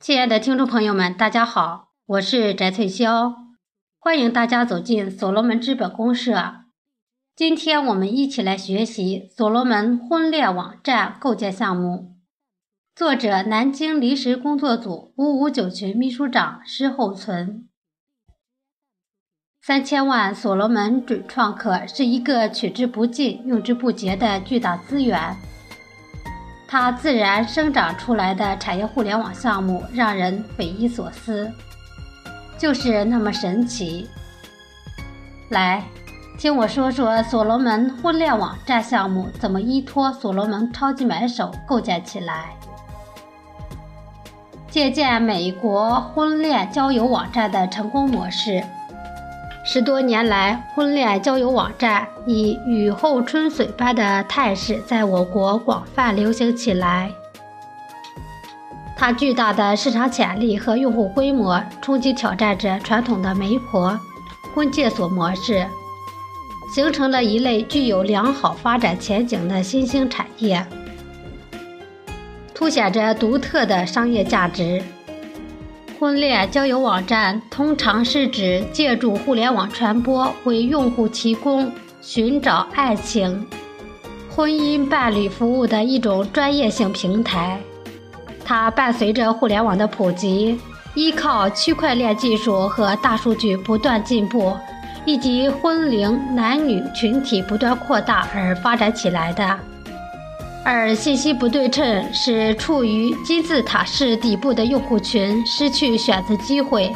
亲爱的听众朋友们，大家好，我是翟翠霄，欢迎大家走进所罗门资本公社。今天我们一起来学习所罗门婚恋网站构建项目，作者南京临时工作组五五九群秘书长施厚存。三千万所罗门准创客是一个取之不尽、用之不竭的巨大资源。它自然生长出来的产业互联网项目让人匪夷所思，就是那么神奇。来，听我说说所罗门婚恋网站项目怎么依托所罗门超级买手构建起来。借鉴美国婚恋交友网站的成功模式。十多年来，婚恋交友网站以雨后春笋般的态势在我国广泛流行起来。它巨大的市场潜力和用户规模，冲击挑战着传统的媒婆、婚介所模式，形成了一类具有良好发展前景的新兴产业，凸显着独特的商业价值。婚恋交友网站通常是指借助互联网传播为用户提供寻找爱情、婚姻伴侣服务的一种专业性平台。它伴随着互联网的普及，依靠区块链技术和大数据不断进步，以及婚龄男女群体不断扩大而发展起来的。而信息不对称使处于金字塔式底部的用户群失去选择机会。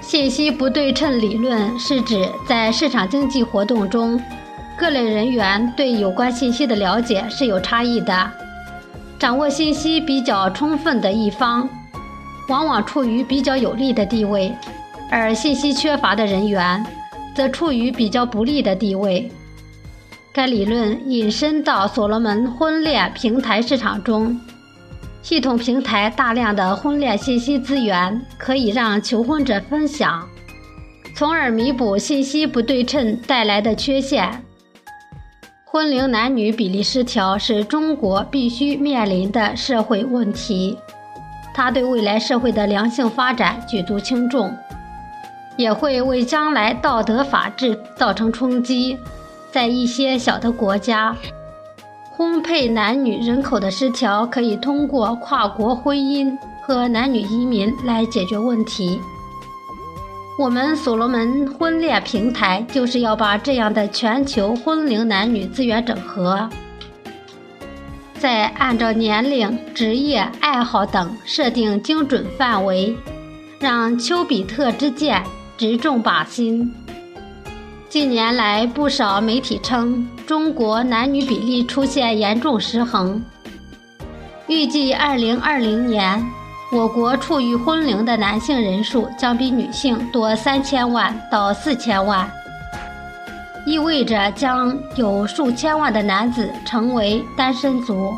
信息不对称理论是指在市场经济活动中，各类人员对有关信息的了解是有差异的。掌握信息比较充分的一方，往往处于比较有利的地位，而信息缺乏的人员则处于比较不利的地位。该理论引申到所罗门婚恋平台市场中，系统平台大量的婚恋信息资源可以让求婚者分享，从而弥补信息不对称带来的缺陷。婚龄男女比例失调是中国必须面临的社会问题，它对未来社会的良性发展举足轻重，也会为将来道德法治造成冲击。在一些小的国家，婚配男女人口的失调可以通过跨国婚姻和男女移民来解决问题。我们所罗门婚恋平台就是要把这样的全球婚龄男女资源整合，再按照年龄、职业、爱好等设定精准范围，让丘比特之箭直中靶心。近年来，不少媒体称中国男女比例出现严重失衡。预计2020年，我国处于婚龄的男性人数将比女性多三千万到四千万，意味着将有数千万的男子成为单身族。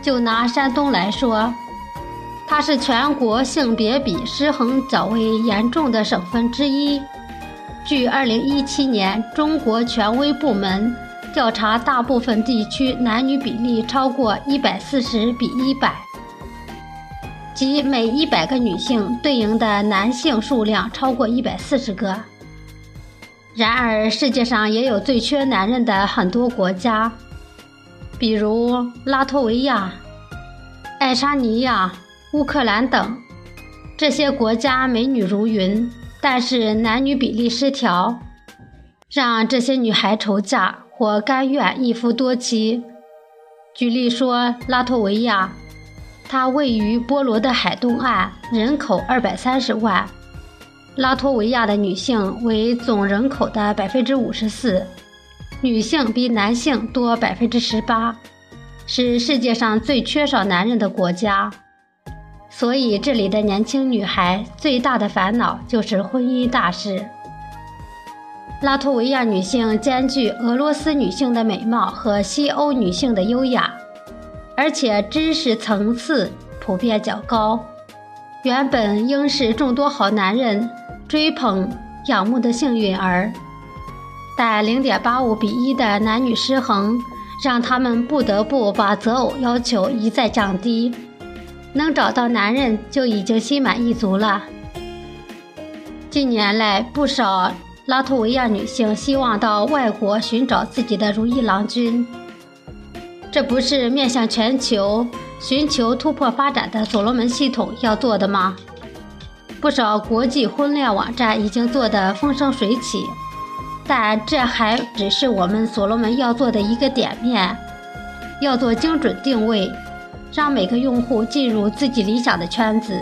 就拿山东来说，它是全国性别比失衡较为严重的省份之一。据2017年中国权威部门调查，大部分地区男女比例超过140比100，即每100个女性对应的男性数量超过140个。然而，世界上也有最缺男人的很多国家，比如拉脱维亚、爱沙尼亚、乌克兰等，这些国家美女如云。但是男女比例失调，让这些女孩愁嫁或甘愿一夫多妻。举例说，拉脱维亚，它位于波罗的海东岸，人口二百三十万。拉脱维亚的女性为总人口的百分之五十四，女性比男性多百分之十八，是世界上最缺少男人的国家。所以，这里的年轻女孩最大的烦恼就是婚姻大事。拉脱维亚女性兼具俄罗斯女性的美貌和西欧女性的优雅，而且知识层次普遍较高，原本应是众多好男人追捧仰慕的幸运儿，但0.85比1的男女失衡，让他们不得不把择偶要求一再降低。能找到男人就已经心满意足了。近年来，不少拉脱维亚女性希望到外国寻找自己的如意郎君。这不是面向全球寻求突破发展的所罗门系统要做的吗？不少国际婚恋网站已经做得风生水起，但这还只是我们所罗门要做的一个点面，要做精准定位，让每个用户进入自己理想的圈子，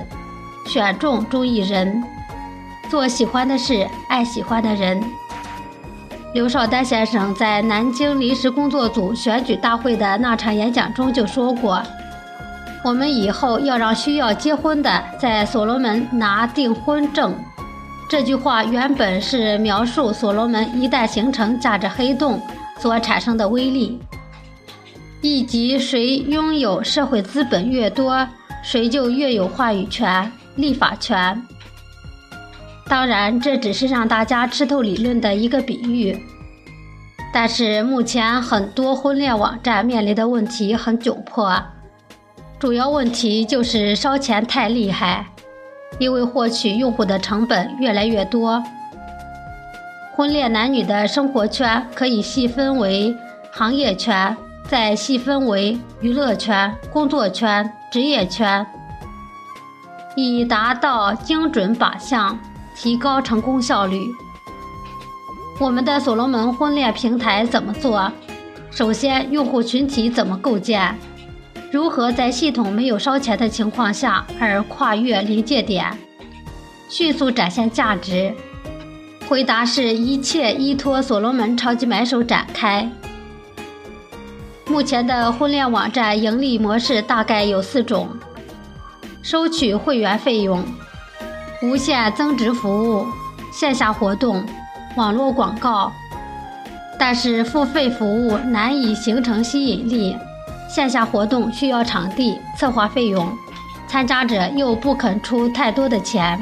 选中中意人，做喜欢的事，爱喜欢的人。刘少丹先生在南京临时工作组选举大会的那场演讲中就说过：“我们以后要让需要结婚的在所罗门拿订婚证。”这句话原本是描述所罗门一旦形成价值黑洞所产生的威力，以及谁拥有社会资本越多，谁就越有话语权、立法权。当然，这只是让大家吃透理论的一个比喻。但是目前很多婚恋网站面临的问题很窘迫，主要问题就是烧钱太厉害，因为获取用户的成本越来越多。婚恋男女的生活圈可以细分为行业圈，再细分为娱乐圈、工作圈、职业圈，以达到精准靶向。提高成功效率。我们的所罗门婚恋平台怎么做？首先，用户群体怎么构建？如何在系统没有烧钱的情况下而跨越临界点，迅速展现价值？回答是一切依托所罗门超级买手展开。目前的婚恋网站盈利模式大概有四种：收取会员费用。无限增值服务、线下活动、网络广告，但是付费服务难以形成吸引力。线下活动需要场地、策划费用，参加者又不肯出太多的钱。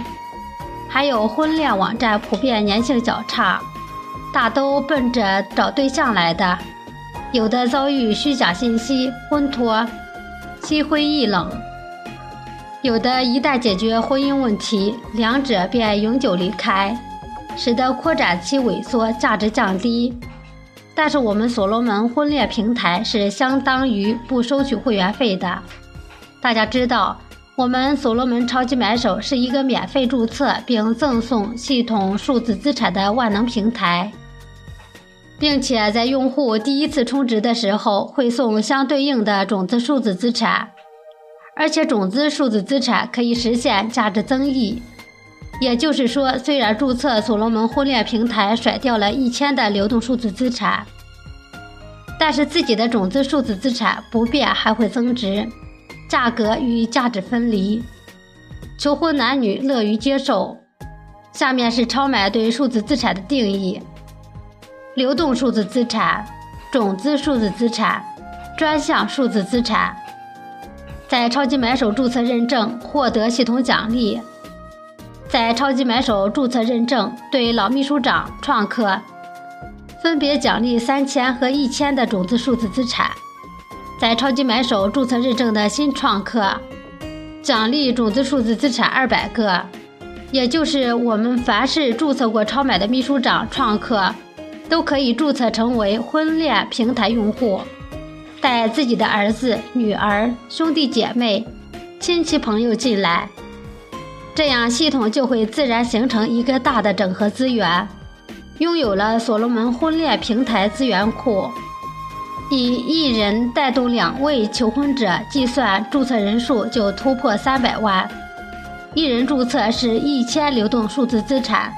还有婚恋网站普遍粘性较差，大都奔着找对象来的，有的遭遇虚假信息、婚托，心灰意冷。有的一旦解决婚姻问题，两者便永久离开，使得扩展期萎缩，价值降低。但是我们所罗门婚恋平台是相当于不收取会员费的。大家知道，我们所罗门超级买手是一个免费注册并赠送系统数字资产的万能平台，并且在用户第一次充值的时候会送相对应的种子数字资产。而且种子数字资产可以实现价值增益，也就是说，虽然注册所罗门婚恋平台甩掉了一千的流动数字资产，但是自己的种子数字资产不变还会增值，价格与价值分离，求婚男女乐于接受。下面是超买对数字资产的定义：流动数字资产、种子数字资产、专项数字资产。在超级买手注册认证获得系统奖励，在超级买手注册认证对老秘书长创客分别奖励三千和一千的种子数字资产，在超级买手注册认证的新创客奖励种子数字资产二百个，也就是我们凡是注册过超买的秘书长创客都可以注册成为婚恋平台用户。带自己的儿子、女儿、兄弟姐妹、亲戚朋友进来，这样系统就会自然形成一个大的整合资源，拥有了所罗门婚恋平台资源库。以一人带动两位求婚者计算，注册人数就突破三百万。一人注册是一千流动数字资产，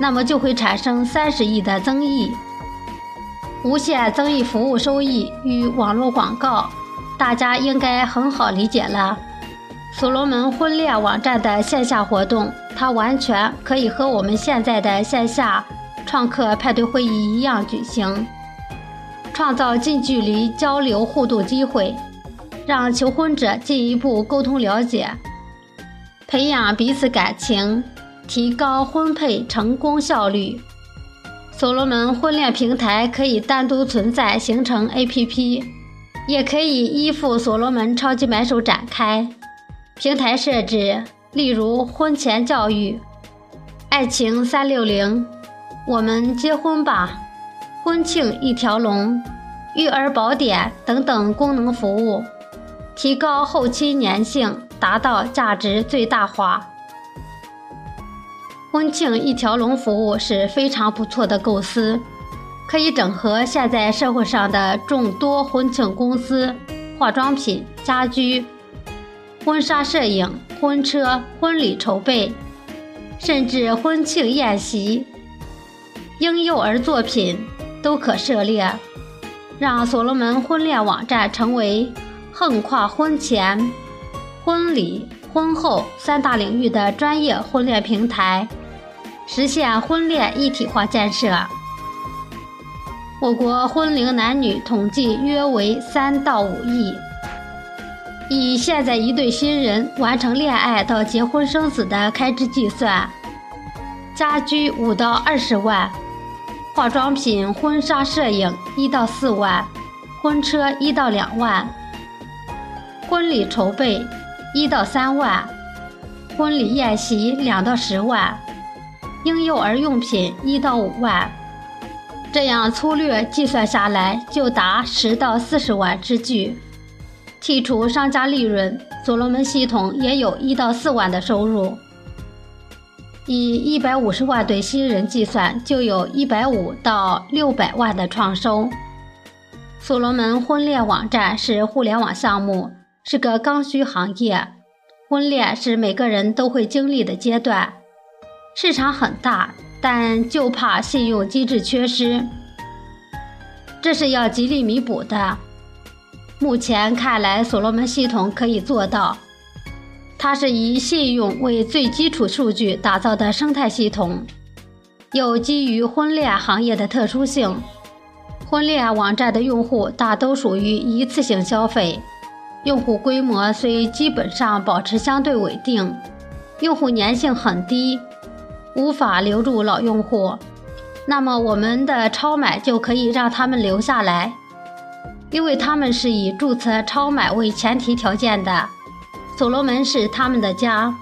那么就会产生三十亿的增益。无限增益服务收益与网络广告，大家应该很好理解了。所罗门婚恋网站的线下活动，它完全可以和我们现在的线下创客派对会议一样举行，创造近距离交流互动机会，让求婚者进一步沟通了解，培养彼此感情，提高婚配成功效率。所罗门婚恋平台可以单独存在，形成 APP，也可以依附所罗门超级买手展开平台设置，例如婚前教育、爱情三六零、我们结婚吧、婚庆一条龙、育儿宝典等等功能服务，提高后期粘性，达到价值最大化。婚庆一条龙服务是非常不错的构思。可以整合现在社会上的众多婚庆公司、化妆品、家居、婚纱摄影、婚车、婚礼筹备，甚至婚庆宴席、婴幼儿作品都可涉猎，让所罗门婚恋网站成为横跨婚前、婚礼、婚后三大领域的专业婚恋平台，实现婚恋一体化建设。我国婚龄男女统计约为三到五亿。以现在一对新人完成恋爱到结婚生子的开支计算，家居五到二十万，化妆品、婚纱摄影一到四万，婚车一到两万，婚礼筹备一到三万，婚礼宴席两到十万，婴幼儿用品一到五万。这样粗略计算下来，就达十到四十万之巨。剔除商家利润，所罗门系统也有一到四万的收入。以一百五十万对新人计算，就有一百五到六百万的创收。所罗门婚恋网站是互联网项目，是个刚需行业。婚恋是每个人都会经历的阶段，市场很大。但就怕信用机制缺失，这是要极力弥补的。目前看来，所罗门系统可以做到。它是以信用为最基础数据打造的生态系统，有基于婚恋行业的特殊性。婚恋网站的用户大都属于一次性消费，用户规模虽基本上保持相对稳定，用户粘性很低。无法留住老用户，那么我们的超买就可以让他们留下来，因为他们是以注册超买为前提条件的。所罗门是他们的家，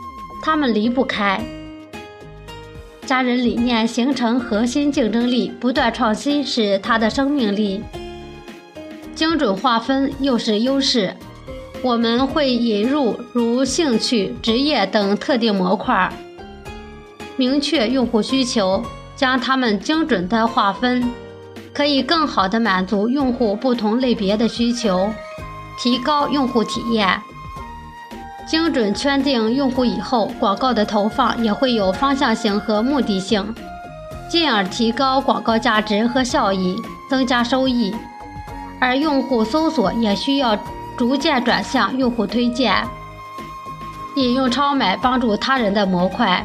他们离不开。家人理念形成核心竞争力，不断创新是它的生命力。精准划分又是优势，我们会引入如兴趣、职业等特定模块。明确用户需求，将它们精准的划分，可以更好的满足用户不同类别的需求，提高用户体验。精准圈定用户以后，广告的投放也会有方向性和目的性，进而提高广告价值和效益，增加收益。而用户搜索也需要逐渐转向用户推荐，引用超买帮助他人的模块。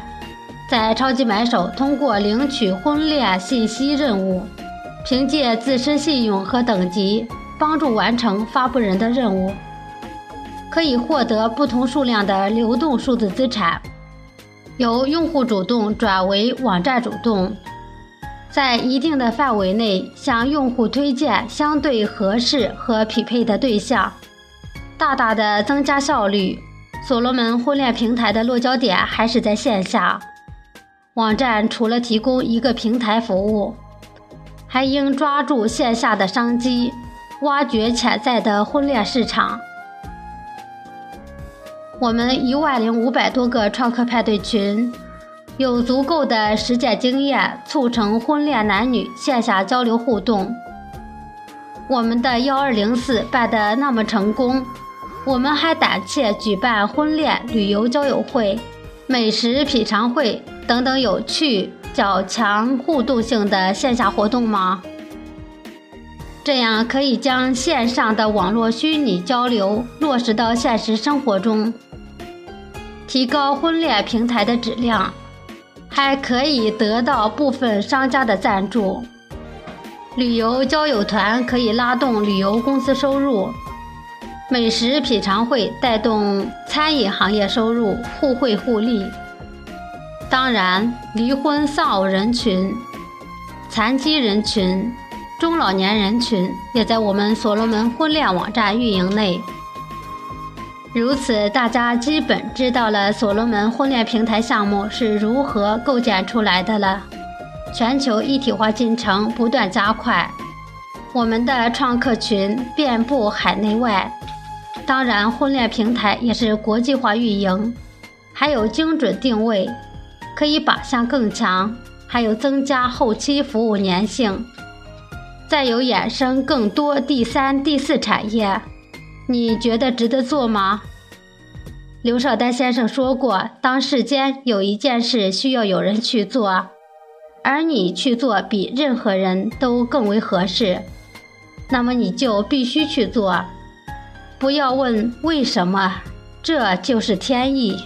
在超级买手通过领取婚恋信息任务，凭借自身信用和等级帮助完成发布人的任务，可以获得不同数量的流动数字资产，由用户主动转为网站主动，在一定的范围内向用户推荐相对合适和匹配的对象，大大的增加效率。所罗门婚恋平台的落脚点还是在线下。网站除了提供一个平台服务，还应抓住线下的商机，挖掘潜在的婚恋市场。我们一万零五百多个创客派对群，有足够的实践经验，促成婚恋男女线下交流互动。我们的幺二零四办得那么成功，我们还胆怯举办婚恋旅游交友会、美食品尝会。等等有趣、较强互动性的线下活动吗？这样可以将线上的网络虚拟交流落实到现实生活中，提高婚恋平台的质量，还可以得到部分商家的赞助。旅游交友团可以拉动旅游公司收入，美食品尝会带动餐饮行业收入，互惠互利。当然，离婚丧偶人群、残疾人群、中老年人群也在我们所罗门婚恋网站运营内。如此，大家基本知道了所罗门婚恋平台项目是如何构建出来的了。全球一体化进程不断加快，我们的创客群遍布海内外。当然，婚恋平台也是国际化运营，还有精准定位，可以靶向更强，还有增加后期服务粘性，再有衍生更多第三、第四产业。你觉得值得做吗？刘少丹先生说过：“当世间有一件事需要有人去做，而你去做比任何人都更为合适，那么你就必须去做。不要问为什么，这就是天意。”